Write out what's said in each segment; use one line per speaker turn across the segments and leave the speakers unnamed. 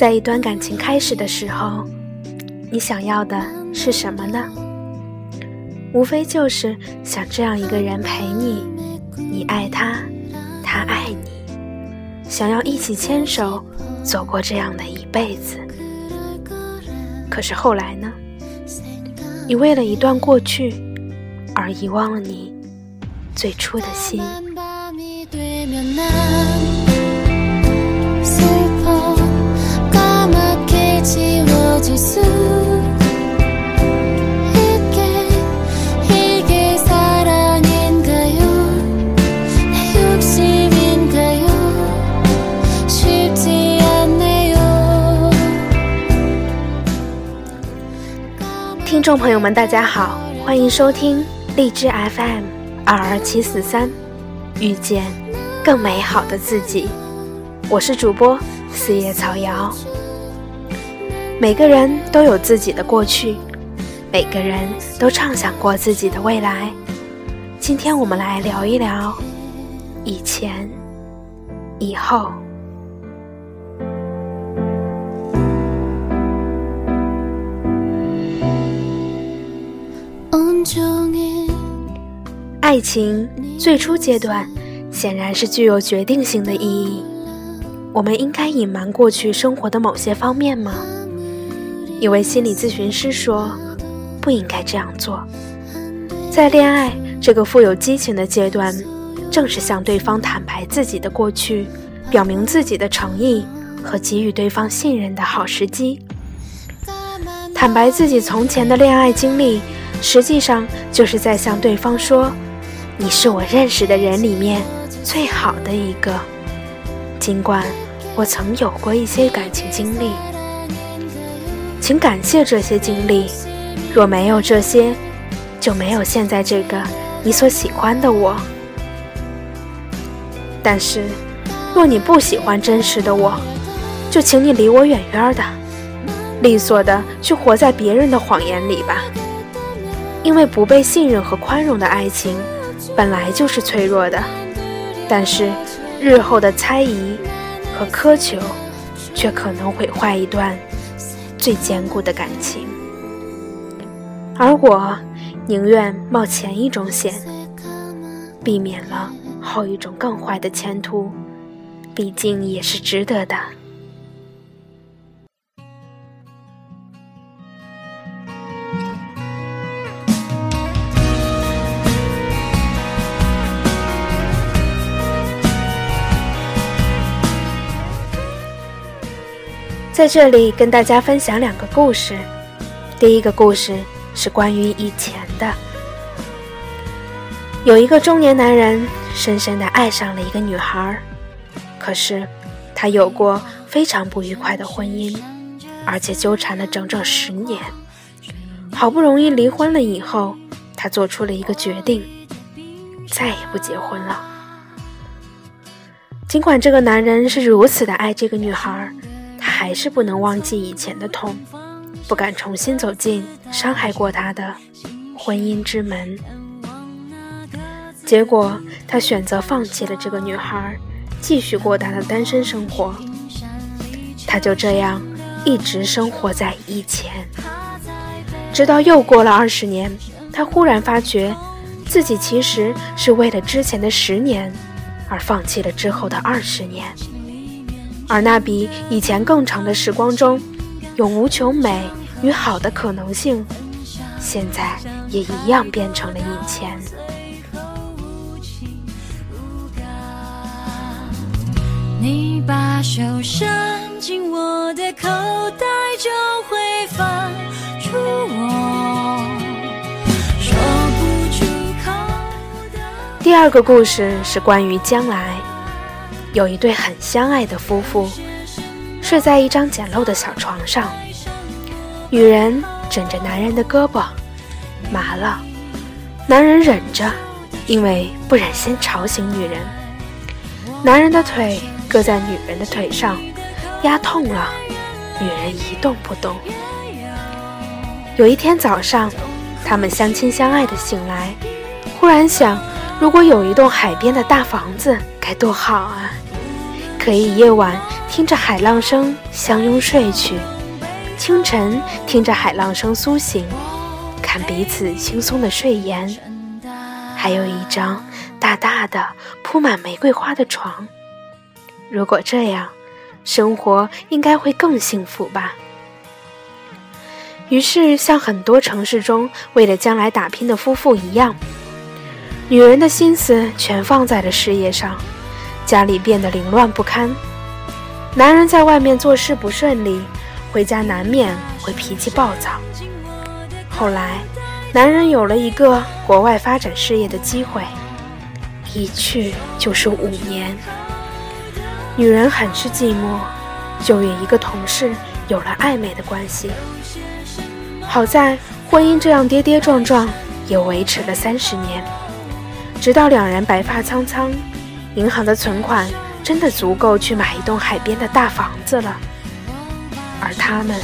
在一段感情开始的时候，你想要的是什么呢？无非就是想这样一个人陪你，你爱他，他爱你，想要一起牵手走过这样的一辈子。可是后来呢？你为了一段过去而遗忘了你最初的心。听众朋友们，大家好，欢迎收听荔枝 FM 二二七四三，遇见更美好的自己。我是主播四叶草瑶。每个人都有自己的过去，每个人都畅想过自己的未来。今天我们来聊一聊以前、以后。爱情最初阶段显然是具有决定性的意义。我们应该隐瞒过去生活的某些方面吗？一位心理咨询师说，不应该这样做。在恋爱这个富有激情的阶段，正是向对方坦白自己的过去，表明自己的诚意和给予对方信任的好时机。坦白自己从前的恋爱经历。实际上就是在向对方说：“你是我认识的人里面最好的一个。尽管我曾有过一些感情经历，请感谢这些经历。若没有这些，就没有现在这个你所喜欢的我。但是，若你不喜欢真实的我，就请你离我远远的，利索的去活在别人的谎言里吧。”因为不被信任和宽容的爱情，本来就是脆弱的，但是日后的猜疑和苛求，却可能毁坏一段最坚固的感情。而我宁愿冒前一种险，避免了后一种更坏的前途，毕竟也是值得的。在这里跟大家分享两个故事。第一个故事是关于以前的。有一个中年男人深深的爱上了一个女孩，可是他有过非常不愉快的婚姻，而且纠缠了整整十年。好不容易离婚了以后，他做出了一个决定，再也不结婚了。尽管这个男人是如此的爱这个女孩。还是不能忘记以前的痛，不敢重新走进伤害过他的婚姻之门。结果，他选择放弃了这个女孩，继续过他的单身生活。他就这样一直生活在以前，直到又过了二十年，他忽然发觉自己其实是为了之前的十年而放弃了之后的二十年。而那比以前更长的时光中，有无穷美与好的可能性，现在也一样变成了以前。你把手伸进我的口袋，就会放出我说不出口的。第二个故事是关于将来。有一对很相爱的夫妇，睡在一张简陋的小床上。女人枕着男人的胳膊，麻了。男人忍着，因为不忍心吵醒女人。男人的腿搁在女人的腿上，压痛了。女人一动不动。有一天早上，他们相亲相爱的醒来，忽然想，如果有一栋海边的大房子，该多好啊！可以夜晚听着海浪声相拥睡去；清晨，听着海浪声苏醒，看彼此轻松的睡颜。还有一张大大的铺满玫瑰花的床。如果这样，生活应该会更幸福吧。于是，像很多城市中为了将来打拼的夫妇一样，女人的心思全放在了事业上，家里变得凌乱不堪。男人在外面做事不顺利，回家难免会脾气暴躁。后来，男人有了一个国外发展事业的机会，一去就是五年。女人很是寂寞，就与一个同事有了暧昧的关系。好在婚姻这样跌跌撞撞，也维持了三十年，直到两人白发苍苍，银行的存款真的足够去买一栋海边的大房子了，而他们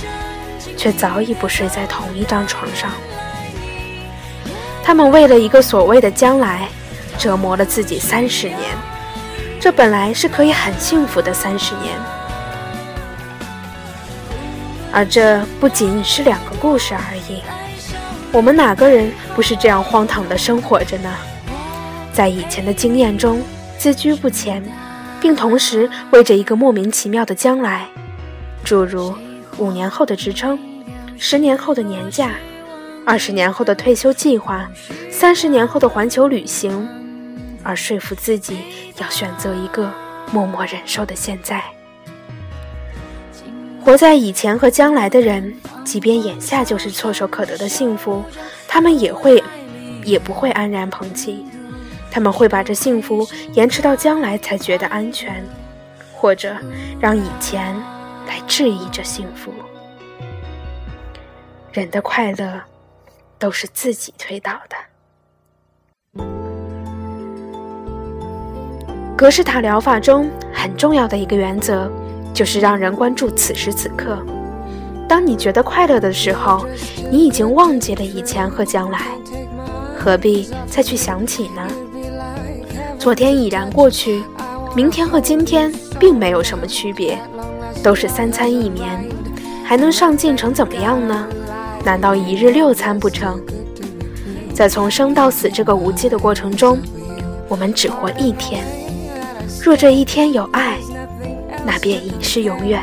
却早已不睡在同一张床上。他们为了一个所谓的将来，折磨了自己三十年，这本来是可以很幸福的三十年。而这不仅是两个故事而已，我们哪个人不是这样荒唐的生活着呢？在以前的经验中，自居不前，并同时为着一个莫名其妙的将来，诸如五年后的职称、十年后的年假、二十年后的退休计划、三十年后的环球旅行，而说服自己要选择一个默默忍受的现在。活在以前和将来的人，即便眼下就是唾手可得的幸福，他们也会，也不会安然捧起。他们会把这幸福延迟到将来才觉得安全，或者让以前来质疑这幸福。人的快乐都是自己推导的。格式塔疗法中很重要的一个原则。就是让人关注此时此刻。当你觉得快乐的时候，你已经忘记了以前和将来，何必再去想起呢？昨天已然过去，明天和今天并没有什么区别，都是三餐一眠，还能上进成怎么样呢？难道一日六餐不成？在从生到死这个无稽的过程中，我们只活一天，若这一天有爱。那便已是永远。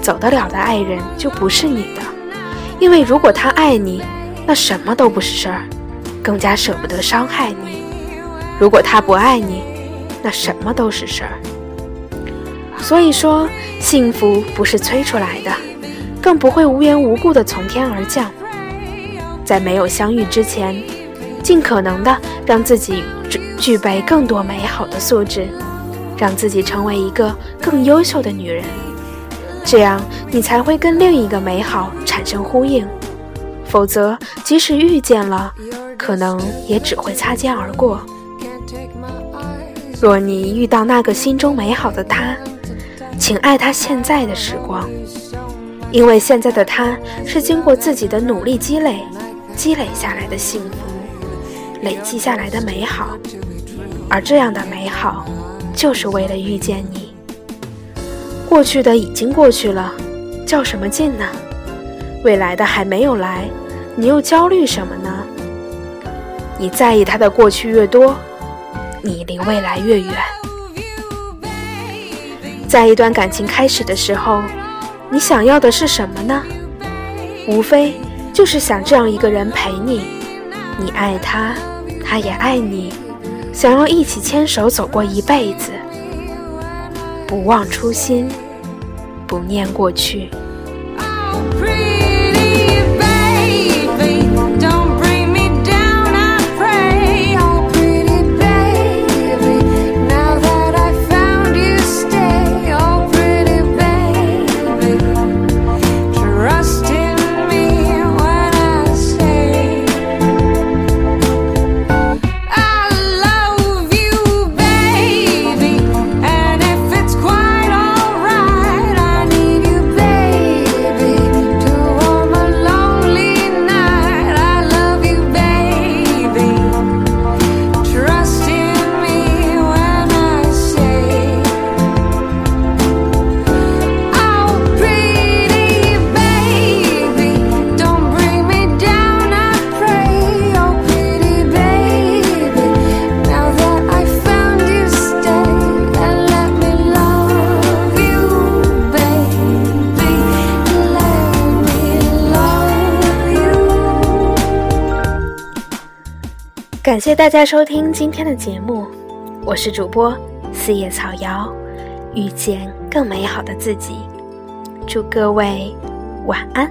走得了的爱人就不是你的，因为如果他爱你，那什么都不是事儿，更加舍不得伤害你；如果他不爱你，那什么都是事儿。所以说，幸福不是催出来的，更不会无缘无故的从天而降。在没有相遇之前。尽可能的让自己具具备更多美好的素质，让自己成为一个更优秀的女人，这样你才会跟另一个美好产生呼应。否则，即使遇见了，可能也只会擦肩而过。若你遇到那个心中美好的他，请爱他现在的时光，因为现在的他是经过自己的努力积累积累下来的幸福。累积下来的美好，而这样的美好，就是为了遇见你。过去的已经过去了，较什么劲呢？未来的还没有来，你又焦虑什么呢？你在意他的过去越多，你离未来越远。在一段感情开始的时候，你想要的是什么呢？无非就是想这样一个人陪你，你爱他。他也爱你，想要一起牵手走过一辈子，不忘初心，不念过去。感谢大家收听今天的节目，我是主播四叶草瑶，遇见更美好的自己，祝各位晚安。